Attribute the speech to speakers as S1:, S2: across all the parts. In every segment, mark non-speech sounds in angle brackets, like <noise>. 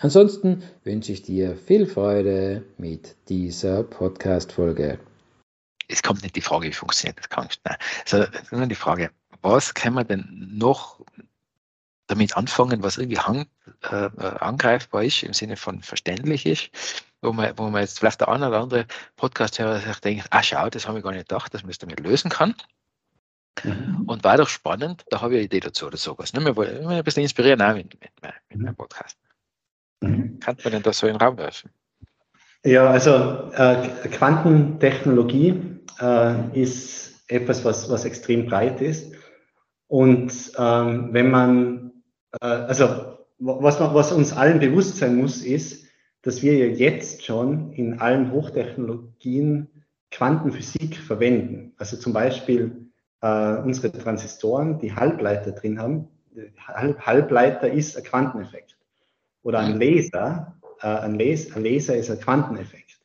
S1: Ansonsten wünsche ich dir viel Freude mit dieser Podcast-Folge.
S2: Es kommt nicht die Frage, wie funktioniert das Krankenhaus. Nein. Also, sondern die Frage, was kann man denn noch damit anfangen, was irgendwie hand, äh, äh, angreifbar ist, im Sinne von verständlich ist, wo man, wo man jetzt vielleicht der eine oder andere Podcast-Hörer sich denkt, ah schau, das habe ich gar nicht gedacht, dass man es damit lösen kann. Mhm. Und war doch spannend, da habe ich eine Idee dazu oder sowas. Ne? Wir wollen ein bisschen inspirieren auch mit, mit, mit meinem Podcast. Mhm. Kann man denn das so in den Raum werfen?
S3: Ja, also äh, Quantentechnologie äh, ist etwas, was, was extrem breit ist. Und ähm, wenn man, äh, also was, man, was uns allen bewusst sein muss, ist, dass wir ja jetzt schon in allen Hochtechnologien Quantenphysik verwenden. Also zum Beispiel äh, unsere Transistoren, die Halbleiter drin haben. Halbleiter ist ein Quanteneffekt oder ein Laser, äh, ein, Laser, ein Laser ist ein Quanteneffekt.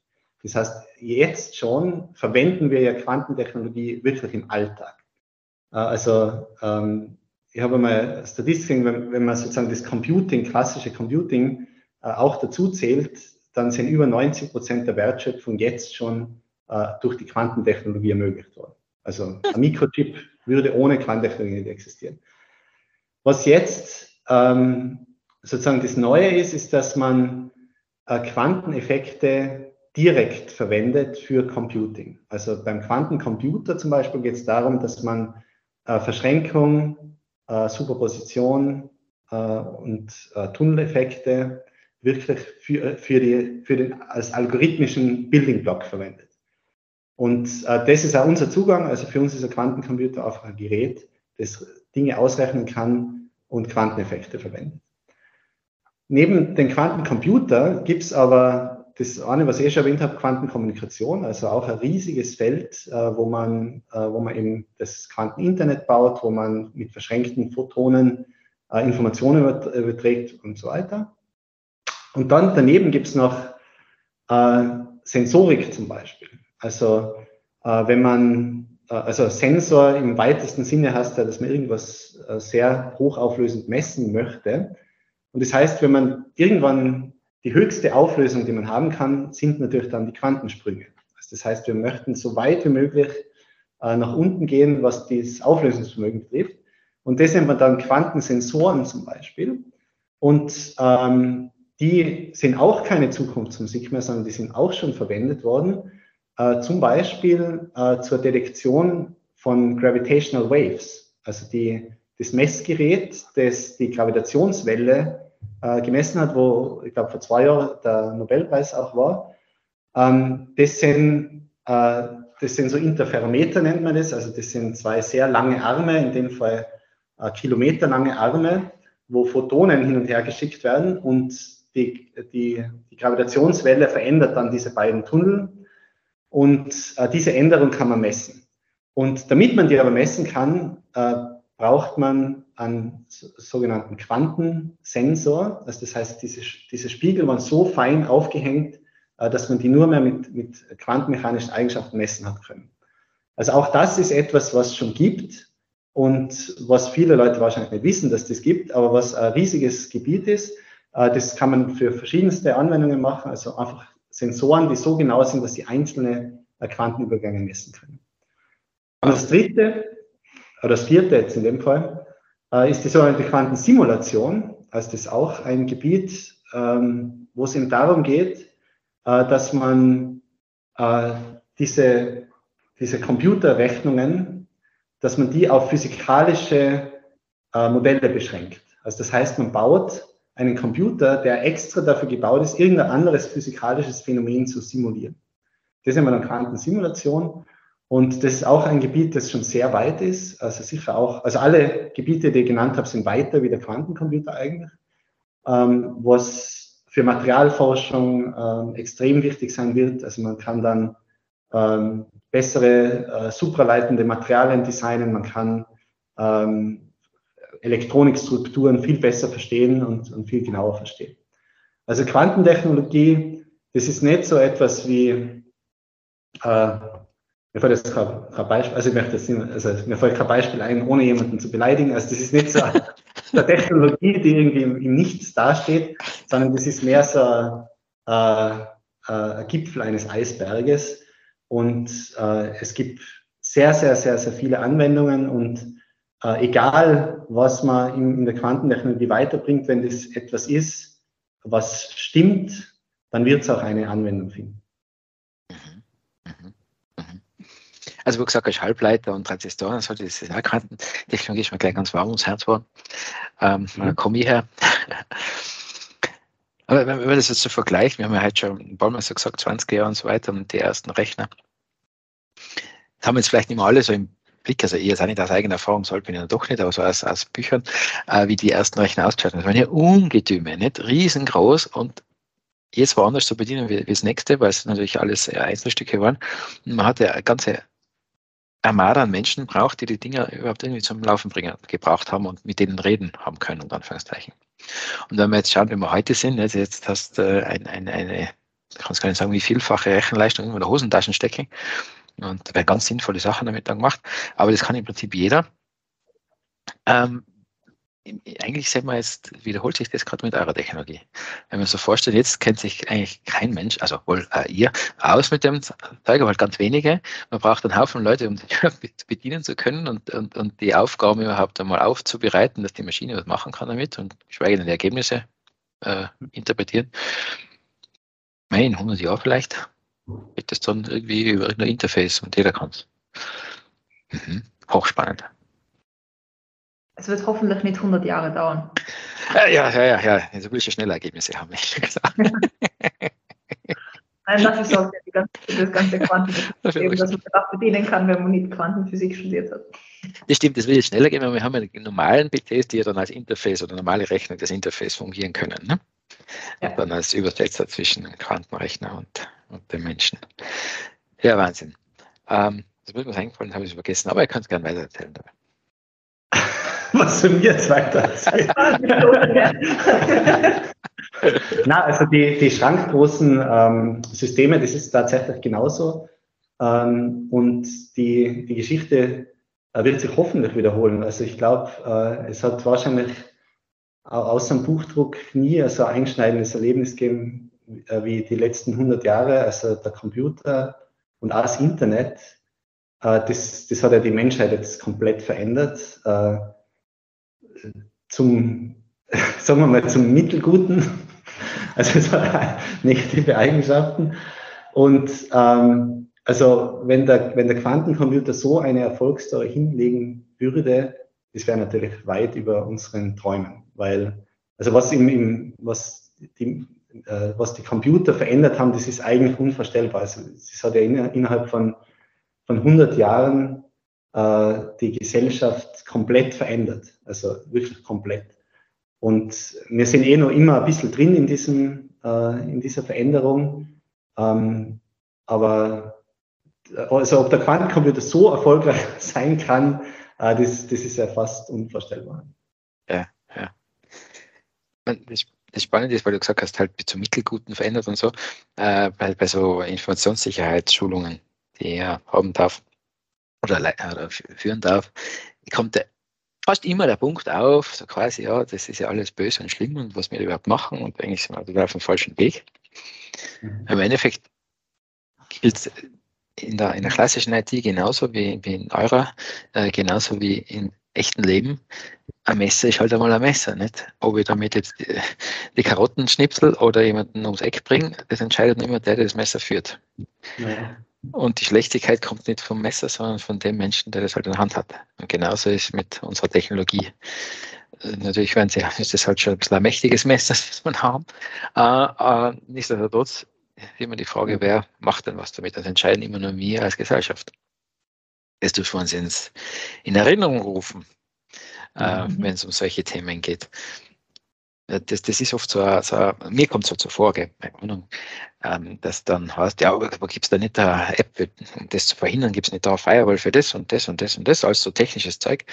S3: Das heißt, jetzt schon verwenden wir ja Quantentechnologie wirklich im Alltag. Äh, also ähm, ich habe mal Statistiken, wenn, wenn man sozusagen das Computing, klassische Computing äh, auch dazu zählt, dann sind über 90 Prozent der Wertschöpfung jetzt schon äh, durch die Quantentechnologie ermöglicht worden. Also ein Mikrochip würde ohne Quantentechnologie nicht existieren. Was jetzt ähm, sozusagen das Neue ist, ist, dass man äh, Quanteneffekte direkt verwendet für Computing. Also beim Quantencomputer zum Beispiel geht es darum, dass man äh, Verschränkung, äh, Superposition und Tunneleffekte wirklich für, für, die, für den als algorithmischen Building Block verwendet. Und das ist auch unser Zugang. Also für uns ist ein Quantencomputer einfach ein Gerät, das Dinge ausrechnen kann und Quanteneffekte verwendet. Neben dem Quantencomputer gibt es aber das eine, was ich eh schon erwähnt habe, Quantenkommunikation, also auch ein riesiges Feld, äh, wo, man, äh, wo man eben das Quanteninternet baut, wo man mit verschränkten Photonen äh, Informationen überträgt und so weiter. Und dann daneben gibt es noch äh, Sensorik zum Beispiel. Also äh, wenn man, äh, also Sensor im weitesten Sinne heißt ja, dass man irgendwas sehr hochauflösend messen möchte. Und das heißt, wenn man irgendwann die höchste Auflösung, die man haben kann, sind natürlich dann die Quantensprünge. Also das heißt, wir möchten so weit wie möglich äh, nach unten gehen, was das Auflösungsvermögen betrifft. Und das nennt man dann Quantensensoren zum Beispiel. Und ähm, die sind auch keine Zukunftsmusik mehr, sondern die sind auch schon verwendet worden, äh, zum Beispiel äh, zur Detektion von Gravitational Waves. Also die, das Messgerät, das die Gravitationswelle äh, gemessen hat, wo ich glaube vor zwei Jahren der Nobelpreis auch war. Ähm, das, sind, äh, das sind so Interferometer, nennt man das. Also das sind zwei sehr lange Arme, in dem Fall äh, kilometerlange Arme, wo Photonen hin und her geschickt werden und die, die, die Gravitationswelle verändert dann diese beiden Tunnel und äh, diese Änderung kann man messen. Und damit man die aber messen kann, äh, braucht man einen sogenannten Quantensensor. Also das heißt, diese, diese Spiegel waren so fein aufgehängt, äh, dass man die nur mehr mit, mit quantenmechanischen Eigenschaften messen hat können. Also auch das ist etwas, was schon gibt und was viele Leute wahrscheinlich nicht wissen, dass das gibt, aber was ein riesiges Gebiet ist. Äh, das kann man für verschiedenste Anwendungen machen, also einfach Sensoren, die so genau sind, dass sie einzelne äh, Quantenübergänge messen können. Und das dritte oder das vierte jetzt in dem Fall, äh, ist die sogenannte Quantensimulation. Also das ist auch ein Gebiet, ähm, wo es eben darum geht, äh, dass man äh, diese, diese Computerrechnungen, dass man die auf physikalische Modelle beschränkt. Also das heißt, man baut einen Computer, der extra dafür gebaut ist, irgendein anderes physikalisches Phänomen zu simulieren. Das ist immer eine Quantensimulation. Und das ist auch ein Gebiet, das schon sehr weit ist. Also sicher auch, also alle Gebiete, die ich genannt habe, sind weiter wie der Quantencomputer eigentlich. Ähm, was für Materialforschung ähm, extrem wichtig sein wird. Also man kann dann ähm, bessere äh, supraleitende Materialien designen, man kann ähm, Elektronikstrukturen viel besser verstehen und, und viel genauer verstehen. Also Quantentechnologie, das ist nicht so etwas wie, äh, mir fällt jetzt kein, kein Beispiel, also ich möchte das nicht, also mir fällt kein Beispiel ein, ohne jemanden zu beleidigen. Also das ist nicht so <laughs> eine Technologie, die irgendwie im, im Nichts dasteht, sondern das ist mehr so äh, äh, ein Gipfel eines Eisberges. Und äh, es gibt sehr, sehr, sehr, sehr viele Anwendungen und äh, egal, was man in, in der Quantentechnologie weiterbringt, wenn das etwas ist, was stimmt, dann wird es auch eine Anwendung finden.
S2: Also wie gesagt, als Halbleiter und Transistoren, das ist auch Quantentechnologie ist mir gleich ganz warm ums Herz geworden. Ähm, mhm. Da komme ich her. <laughs> Aber wenn man das jetzt so vergleicht, wir haben ja heute schon ein paar Mal so gesagt, 20 Jahre und so weiter und die ersten Rechner, das haben wir jetzt vielleicht nicht mehr alle so im Blick, also ich jetzt auch nicht aus eigener Erfahrung, sollte bin ich ja doch nicht, aber so aus, aus Büchern, äh, wie die ersten Rechner ausgeschaut haben. Das waren ja Ungetüme, nicht riesengroß und jetzt woanders zu bedienen wie, wie das nächste, weil es natürlich alles Einzelstücke waren. Und man hatte eine ganze Armada an Menschen braucht, die die Dinger überhaupt irgendwie zum Laufen bringen, gebraucht haben und mit denen reden haben können, unter Anführungszeichen. Und wenn wir jetzt schauen, wie wir heute sind, also jetzt hast du äh, ein, ein, eine, ich kann es gar nicht sagen, wie vielfache Rechenleistung in der Hosentaschen stecken. Und da werden ganz sinnvolle Sachen damit dann gemacht. Aber das kann im Prinzip jeder. Ähm, eigentlich sehen wir jetzt, wiederholt sich das gerade mit eurer Technologie. Wenn man so vorstellt, jetzt kennt sich eigentlich kein Mensch, also wohl äh, ihr, aus mit dem Zeug, aber halt ganz wenige. Man braucht einen Haufen Leute, um <laughs> die bedienen zu können und, und, und die Aufgaben überhaupt einmal aufzubereiten, dass die Maschine was machen kann damit und schweige denn die Ergebnisse äh, interpretieren. Mein, 100 Jahre vielleicht, wird das dann irgendwie über ein Interface und jeder kann es. Mhm. Hochspannend.
S4: Es wird hoffentlich nicht 100 Jahre dauern.
S2: Ja, ja, ja, ja. Also will ich ja schnelle Ergebnisse haben, ich gesagt.
S4: Nein, das ist auch ganze, das ganze Quantensystem, das man auch bedienen kann, wenn man nicht Quantenphysik studiert hat.
S2: Das stimmt, das will jetzt schneller gehen, weil wir haben ja normalen PCs, die ja dann als Interface oder normale Rechner das Interface fungieren können. Ne? Ja. Und dann als Übersetzer zwischen Quantenrechner und, und dem Menschen. Ja, Wahnsinn. Ähm, das wird mir eingefallen, habe ich vergessen, aber ihr könnt es gerne weiter erzählen dabei.
S3: Was du mir jetzt weiter. <laughs> Na, also die, die schrankgroßen ähm, Systeme, das ist tatsächlich genauso. Ähm, und die, die Geschichte äh, wird sich hoffentlich wiederholen. Also ich glaube, äh, es hat wahrscheinlich außer dem Buchdruck nie so ein einschneidendes Erlebnis gegeben äh, wie die letzten 100 Jahre. Also der Computer und auch das Internet, äh, das, das hat ja die Menschheit jetzt komplett verändert. Zum, <laughs> sagen wir mal, zum Mittelguten. <laughs> Also es <laughs> hat negative Eigenschaften. Und ähm, also wenn der, wenn der Quantencomputer so eine Erfolgsstory hinlegen würde, das wäre natürlich weit über unseren Träumen. Weil, also was, im, im, was, die, äh, was die Computer verändert haben, das ist eigentlich unvorstellbar. Also es hat ja innerhalb von, von 100 Jahren äh, die Gesellschaft komplett verändert. Also wirklich komplett. Und wir sind eh noch immer ein bisschen drin in, diesem, äh, in dieser Veränderung. Ähm, aber also ob der Quantencomputer so erfolgreich <laughs> sein kann, äh, das, das ist ja fast unvorstellbar.
S2: Ja, ja. Das, Spannende ist, weil du gesagt hast, halt zum Mittelguten verändert und so, äh, bei, bei so Informationssicherheitsschulungen, die er haben darf, oder, oder führen darf, kommt der, fast immer der Punkt auf, so quasi, ja, das ist ja alles böse und schlimm und was wir überhaupt machen und eigentlich sind wir auf dem falschen Weg. Mhm. Im Endeffekt gilt in der, in der klassischen IT genauso wie, wie in eurer, äh, genauso wie im echten Leben. Ein Messer ist halt einmal ein Messer, nicht? Ob ich damit jetzt die, die Karotten schnipsel oder jemanden ums Eck bringe, das entscheidet immer der, der das Messer führt. Ja. Und die Schlechtigkeit kommt nicht vom Messer, sondern von dem Menschen, der das halt in der Hand hat. Und genauso ist mit unserer Technologie. Äh, natürlich werden sie, <laughs> ist das halt schon ein bisschen ein mächtiges Messer, <laughs> das man haben. Äh, äh, nichtsdestotrotz immer die Frage, wer macht denn was damit? Das entscheiden immer nur wir als Gesellschaft. Das dürfen wir uns ins, in Erinnerung rufen, äh, mhm. wenn es um solche Themen geht. Das, das ist oft so, so mir kommt es so zuvor, gell, ähm, dass dann heißt, ja, aber, gibt es da nicht eine App, um das zu verhindern, gibt es nicht da eine Firewall für das und das und das und das, alles so technisches Zeug.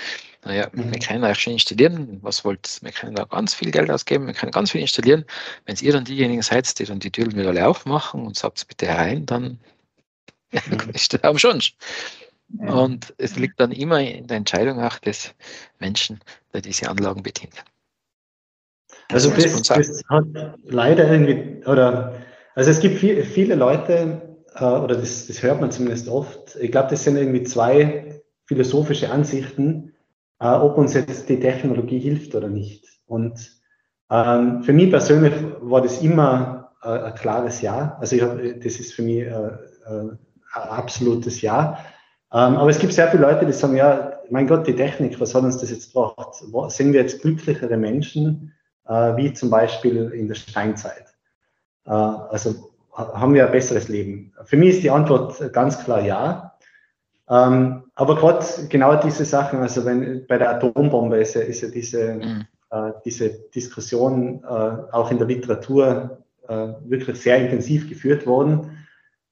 S2: Naja, mhm. wir können euch schon installieren, was wollt wir können da ganz viel Geld ausgeben, wir können ganz viel installieren. Wenn ihr dann diejenigen seid, die dann die Türen wieder alle aufmachen und sagt bitte herein, dann <laughs> mhm. ist das am schon. Und es liegt dann immer in der Entscheidung auch des Menschen, der diese Anlagen bedient.
S3: Also das, das, hat leider irgendwie, oder also es gibt viel, viele Leute, äh, oder das, das hört man zumindest oft, ich glaube, das sind irgendwie zwei philosophische Ansichten, äh, ob uns jetzt die Technologie hilft oder nicht. Und ähm, für mich persönlich war das immer äh, ein klares Ja. Also ich hab, das ist für mich äh, äh, ein absolutes Ja. Ähm, aber es gibt sehr viele Leute, die sagen, ja, mein Gott, die Technik, was hat uns das jetzt gebracht? Sind wir jetzt glücklichere Menschen? Äh, wie zum Beispiel in der Steinzeit. Äh, also haben wir ein besseres Leben? Für mich ist die Antwort ganz klar ja. Ähm, aber gerade genau diese Sachen, also wenn bei der Atombombe ist ja, ist ja diese, mhm. äh, diese Diskussion auch in der Literatur wirklich sehr intensiv geführt worden,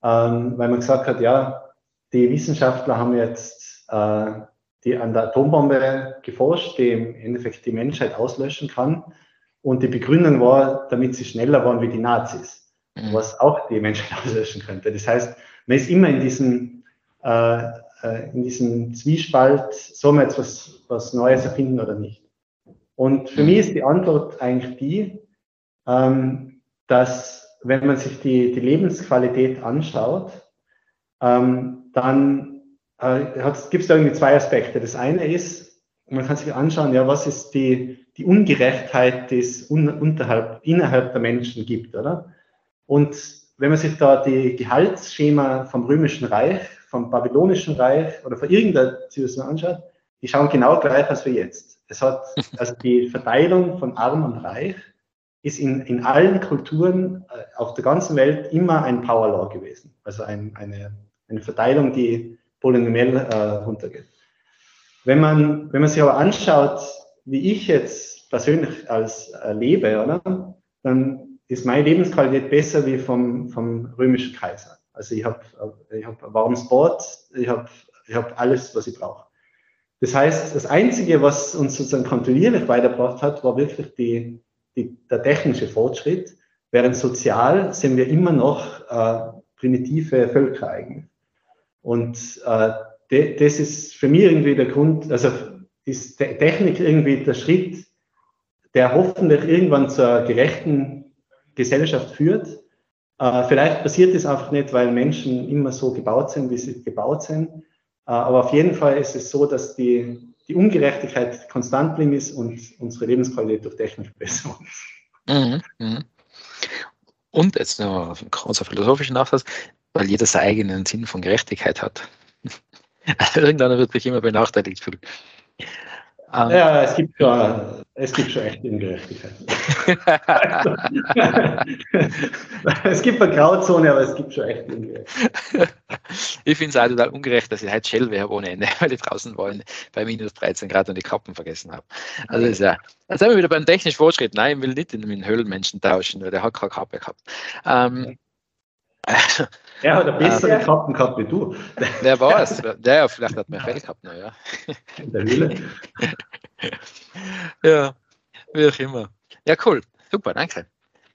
S3: ähm, weil man gesagt hat, ja, die Wissenschaftler haben jetzt die an der Atombombe geforscht, die im Endeffekt die Menschheit auslöschen kann. Und die Begründung war, damit sie schneller waren wie die Nazis, mhm. was auch die Menschheit <laughs> auslöschen könnte. Das heißt, man ist immer in diesem, äh, äh, in diesem Zwiespalt, soll man jetzt was, was Neues erfinden oder nicht? Und für mich ist die Antwort eigentlich die, ähm, dass wenn man sich die, die Lebensqualität anschaut, ähm, dann äh, gibt es da irgendwie zwei Aspekte. Das eine ist, man kann sich anschauen, ja, was ist die, die Ungerechtheit, die es un, unterhalb, innerhalb der Menschen gibt, oder? Und wenn man sich da die Gehaltsschema vom Römischen Reich, vom Babylonischen Reich oder von irgendeiner Zivilisation anschaut, die schauen genau gleich als wir jetzt. Es hat, <laughs> also die Verteilung von Arm und Reich ist in, in allen Kulturen äh, auf der ganzen Welt immer ein Power Law gewesen. Also ein, eine, eine Verteilung, die polynomiell äh, runtergeht. Wenn man, wenn man sich aber anschaut, wie ich jetzt persönlich als äh, lebe, oder? dann ist meine Lebensqualität besser wie vom, vom römischen Kaiser. Also ich habe ich hab ein warmes Bad, ich habe ich hab alles, was ich brauche. Das heißt, das Einzige, was uns sozusagen kontinuierlich weitergebracht hat, war wirklich die, die, der technische Fortschritt, während sozial sind wir immer noch äh, primitive Völker eigentlich. Und äh, de, das ist für mich irgendwie der Grund, also ist Technik irgendwie der Schritt, der hoffentlich irgendwann zur gerechten Gesellschaft führt. Äh, vielleicht passiert es einfach nicht, weil Menschen immer so gebaut sind, wie sie gebaut sind. Äh, aber auf jeden Fall ist es so, dass die, die Ungerechtigkeit konstant blieb ist und unsere Lebensqualität durch Technik besser
S2: mhm, mhm. Und jetzt noch ein großer philosophischer Nachsatz, weil jeder seinen eigenen Sinn von Gerechtigkeit hat. <laughs> Irgendeiner wird sich immer benachteiligt fühlen.
S3: Um, ja, es gibt, schon, es gibt schon echt Ungerechtigkeit. <laughs> es gibt eine Grauzone, aber es gibt schon echt Ungerechtigkeit.
S2: ich finde es auch total ungerecht, dass ich heute Shell wäre ohne Ende, <laughs> weil ich draußen wollen bei minus 13 Grad und die Kappen vergessen habe. Also ist ja, jetzt sind wir wieder beim technischen Fortschritt. Nein, ich will nicht mit einem Höhlenmenschen tauschen, weil der hat keine Kappe gehabt. Ähm,
S3: er hat eine bessere ähm, Kappen gehabt wie du. <laughs>
S2: Wer weiß, der vielleicht hat mehr Fell gehabt, naja. In der Höhle. <laughs> ja, wie auch immer. Ja, cool. Super, danke.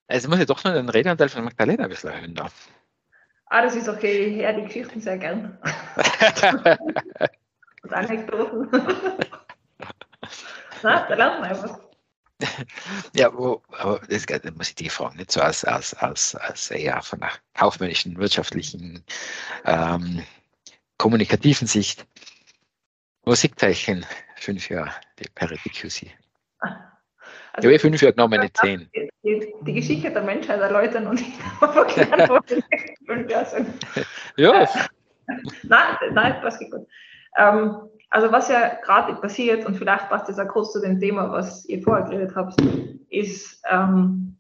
S2: Also muss ich doch nur den Redeanteil von Magdalena ein bisschen erhöhen da.
S4: Ah, das ist okay. Ich höre die Geschichten sehr gern. <laughs> Und Anekdoten. Na, da lernt man einfach. <laughs>
S2: Ja, wo, aber das, muss ich die fragen, nicht so als, als, als, als eher von der kaufmännischen, wirtschaftlichen, ähm, kommunikativen Sicht. Wo sieht euch in fünf Jahren die Parity QC? Also, ich habe fünf Jahre genommen, nicht zehn.
S4: Die, die, Geschichte der Menschheit erläutern und <laughs> erklären, <laughs> wo die fünf Jahre sind.
S2: Ja.
S4: nein, nein, das geht gut. Ähm, also was ja gerade passiert, und vielleicht passt das auch kurz zu dem Thema, was ihr vorher geredet habt, ist ähm,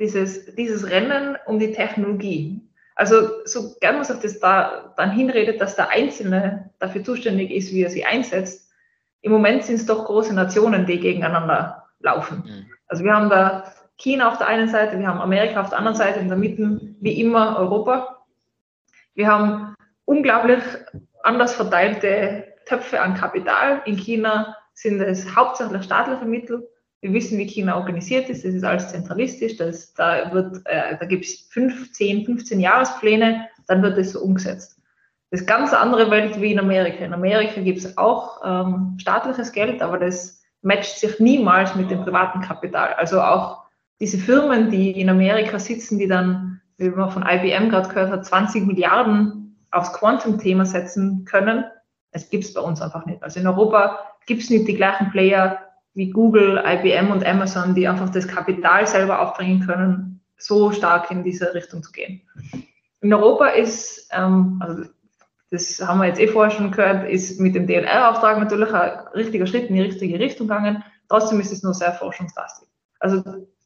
S4: dieses, dieses Rennen um die Technologie. Also so gern man sich das da dann hinredet, dass der Einzelne dafür zuständig ist, wie er sie einsetzt. Im Moment sind es doch große Nationen, die gegeneinander laufen. Mhm. Also wir haben da China auf der einen Seite, wir haben Amerika auf der anderen Seite, in der Mitte wie immer Europa. Wir haben unglaublich anders verteilte Töpfe an Kapital. In China sind es hauptsächlich staatliche Mittel. Wir wissen, wie China organisiert ist. Das ist alles zentralistisch. Das, da äh, da gibt es 15, 15 Jahrespläne, dann wird es so umgesetzt. Das ist ganz andere Welt wie in Amerika. In Amerika gibt es auch ähm, staatliches Geld, aber das matcht sich niemals mit dem privaten Kapital. Also auch diese Firmen, die in Amerika sitzen, die dann, wie man von IBM gerade gehört hat, 20 Milliarden aufs Quantum-Thema setzen können, das gibt es bei uns einfach nicht. Also in Europa gibt es nicht die gleichen Player wie Google, IBM und Amazon, die einfach das Kapital selber aufbringen können, so stark in diese Richtung zu gehen. In Europa ist, ähm, also das haben wir jetzt eh vorher schon gehört, ist mit dem DLR-Auftrag natürlich ein richtiger Schritt in die richtige Richtung gegangen. Trotzdem ist es nur sehr forschungslastig. Also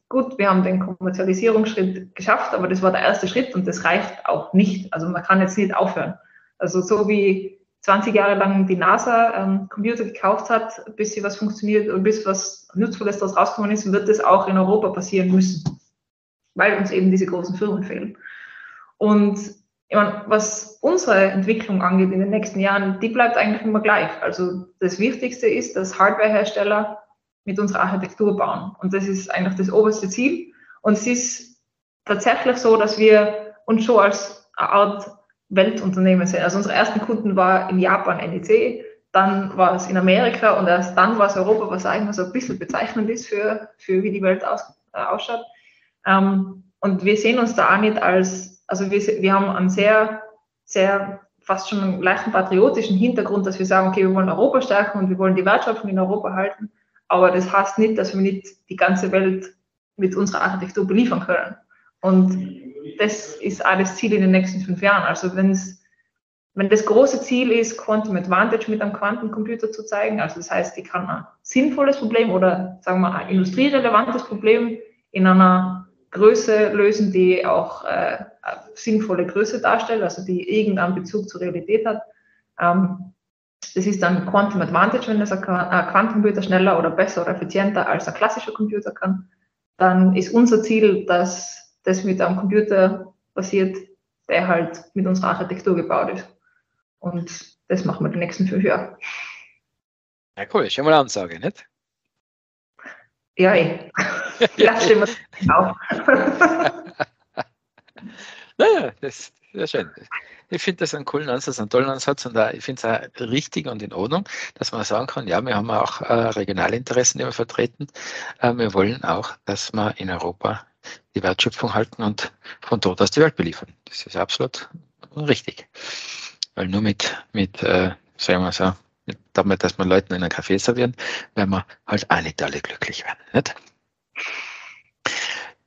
S4: gut, wir haben den Kommerzialisierungsschritt geschafft, aber das war der erste Schritt und das reicht auch nicht. Also man kann jetzt nicht aufhören. Also so wie 20 Jahre lang die NASA ähm, Computer gekauft hat, bis sie was funktioniert und bis was Nutzvolles daraus rausgekommen ist, wird das auch in Europa passieren müssen, weil uns eben diese großen Firmen fehlen. Und ich meine, was unsere Entwicklung angeht in den nächsten Jahren, die bleibt eigentlich immer gleich. Also das Wichtigste ist, dass Hardwarehersteller mit unserer Architektur bauen. Und das ist eigentlich das oberste Ziel. Und es ist tatsächlich so, dass wir uns schon als eine Art Weltunternehmen sehen. Also unsere ersten Kunden war in Japan NEC, dann war es in Amerika und erst dann war es Europa, was eigentlich so ein bisschen bezeichnend ist für, für wie die Welt aus, äh, ausschaut. Ähm, und wir sehen uns da auch nicht als, also wir, wir haben einen sehr, sehr fast schon einen leichten patriotischen Hintergrund, dass wir sagen, okay, wir wollen Europa stärken und wir wollen die Wertschöpfung in Europa halten. Aber das heißt nicht, dass wir nicht die ganze Welt mit unserer Architektur beliefern können. Und das ist das Ziel in den nächsten fünf Jahren. Also wenn's, wenn das große Ziel ist, Quantum Advantage mit einem Quantencomputer zu zeigen, also das heißt, ich kann ein sinnvolles Problem oder sagen wir ein industrierelevantes Problem in einer Größe lösen, die auch äh, sinnvolle Größe darstellt, also die irgendeinen Bezug zur Realität hat. Ähm, das ist dann Quantum Advantage, wenn das ein Quantencomputer schneller oder besser oder effizienter als ein klassischer Computer kann. Dann ist unser Ziel, dass das mit einem Computer passiert, der halt mit unserer Architektur gebaut ist. Und das machen wir die nächsten fünf Jahre.
S2: Ja, cool. Schon mal eine Ansage, nicht?
S4: Ja, eh. <laughs> Lass schon mal auf. <laughs>
S2: naja, das ist schön. Ich finde das einen coolen Ansatz, einen tollen Ansatz und ich finde es auch richtig und in Ordnung, dass man sagen kann, ja, wir haben auch äh, Regionalinteressen, wir vertreten. Äh, wir wollen auch, dass wir in Europa die Wertschöpfung halten und von dort aus die Welt beliefern. Das ist absolut richtig. Weil nur mit, mit äh, sagen wir so, mit, damit, dass wir Leuten in einen Kaffee servieren, werden wir halt auch nicht alle glücklich werden. Nicht?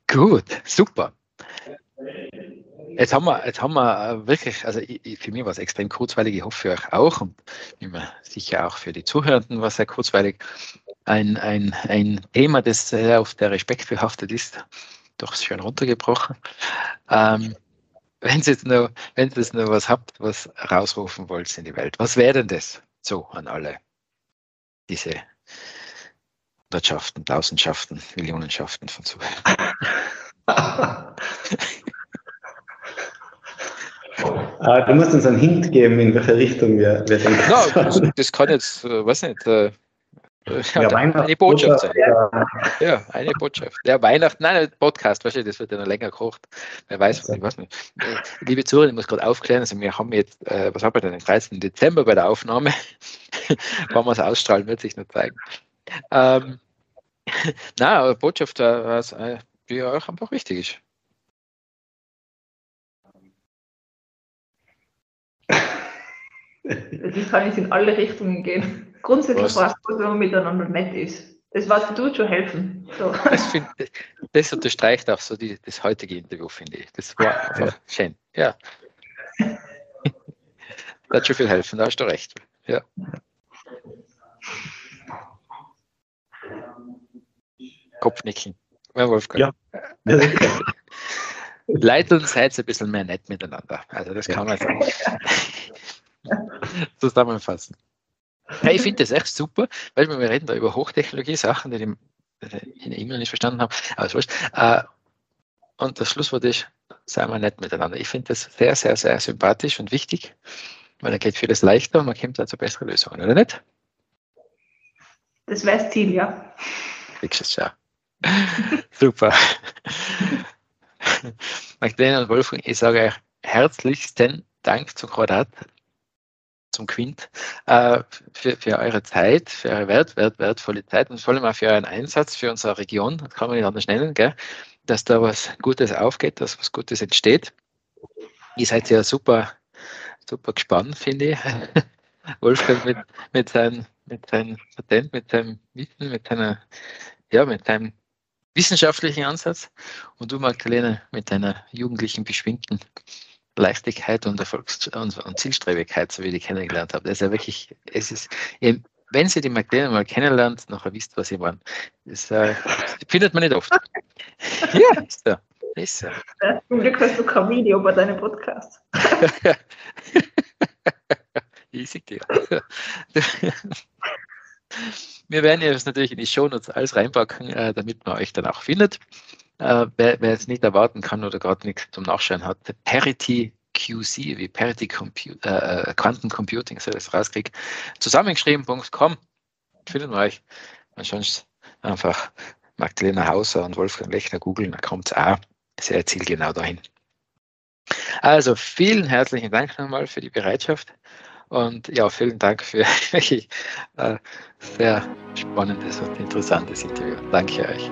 S2: Gut, super. Jetzt haben wir, jetzt haben wir äh, wirklich, also für mich war es extrem kurzweilig, ich hoffe für euch auch und immer sicher auch für die Zuhörenden war es sehr kurzweilig. Ein, ein, ein Thema, das sehr auf der Respekt behaftet ist, doch schön runtergebrochen. Ähm, wenn ihr jetzt noch, wenn ihr jetzt noch was habt, was rausrufen wollt in die Welt, was wäre denn das so an alle diese Hundertschaften, Tausendschaften, Millionenschaften von Zuhörern?
S3: Ah, du musst uns einen Hint geben, in welche Richtung wir, wir denken.
S2: No, das, das kann jetzt, äh, weiß nicht, äh, <laughs> ja, eine Botschaft sein. Ja. ja, eine Botschaft. Ja, Weihnachten, nein, ein Podcast, weißt du, das wird ja noch länger gekocht. Wer weiß, ich weiß nicht. Liebe Zuhörer, ich muss gerade aufklären, also wir haben jetzt, äh, was haben wir denn, den 13. Dezember bei der Aufnahme. <laughs> Wann wir es ausstrahlen, wird sich noch zeigen. Ähm, <laughs> nein, aber Botschaft, was äh, wie auch einfach wichtig ist.
S4: Das kann jetzt in alle Richtungen gehen. Grundsätzlich war es gut, wenn man miteinander nett ist. Das war tut schon helfen. So. <laughs>
S2: Das, find, das, unterstreicht auch so die, das heutige Interview, finde ich. Das war <laughs> einfach ja. schön. Ja. Das <laughs> hat schon viel helfen, da hast du recht. Ja. Kopfnicken. Ja, Wolfgang. Ja. Leute und seid ein bisschen mehr nett miteinander. Also das kann man sagen. zusammenfassen. Ja, ich finde das echt super, weil wir reden da über Hochtechnologie-Sachen, die in der E-Mail nicht verstanden habe. Aber ist wurscht. Äh, und das Schlusswort ist, sei mal nett miteinander. Ich finde das sehr, sehr, sehr sympathisch und wichtig, weil dann geht vieles leichter und man kommt dann zu besseren Lösungen, oder nicht?
S4: Das wäre das Ziel, ja.
S2: Kriegst es ja. <laughs> Super. <laughs> Magdalena und Wolfgang, ich sage euch herzlichsten Dank zum Quadrat, zum Quint, äh, für, für eure Zeit, für eure wert, wert, wertvolle Zeit und vor allem auch für euren Einsatz für unsere Region. Das kann man nicht anders nennen, gell? dass da was Gutes aufgeht, dass was Gutes entsteht. Ihr seid ja super, super gespannt, finde ich. <laughs> Wolfgang mit, mit, sein, mit seinem Patent, mit seinem Wissen, mit seiner, ja, mit seinem wissenschaftlichen Ansatz und du, Magdalena, mit deiner jugendlichen, beschwingten Leichtigkeit und Erfolgs- und, und Zielstrebigkeit, so wie ich die kennengelernt habe. Das ist ja wirklich, es ist, wenn Sie die Magdalena mal kennenlernt, nachher wisst, was Sie waren. Das äh, findet man nicht oft. <laughs>
S4: ja, ist so. Ist so. Ja, zum Glück hast du kein Video bei deinem Podcast. <laughs>
S2: sehe dir. Wir werden das natürlich in die Shownotes alles reinpacken, äh, damit man euch dann auch findet. Äh, wer, wer es nicht erwarten kann oder gerade nichts zum Nachschauen hat, Parity QC, wie Parity Compu äh, Quantum Computing, so das rauskriege, zusammengeschrieben.com, findet man euch. Ansonsten einfach Magdalena Hauser und Wolfgang Lechner googeln, da kommt es auch sehr zielgenau dahin. Also vielen herzlichen Dank nochmal für die Bereitschaft und ja, vielen Dank für <laughs> wirklich äh, sehr spannendes und interessantes Interview. Danke euch.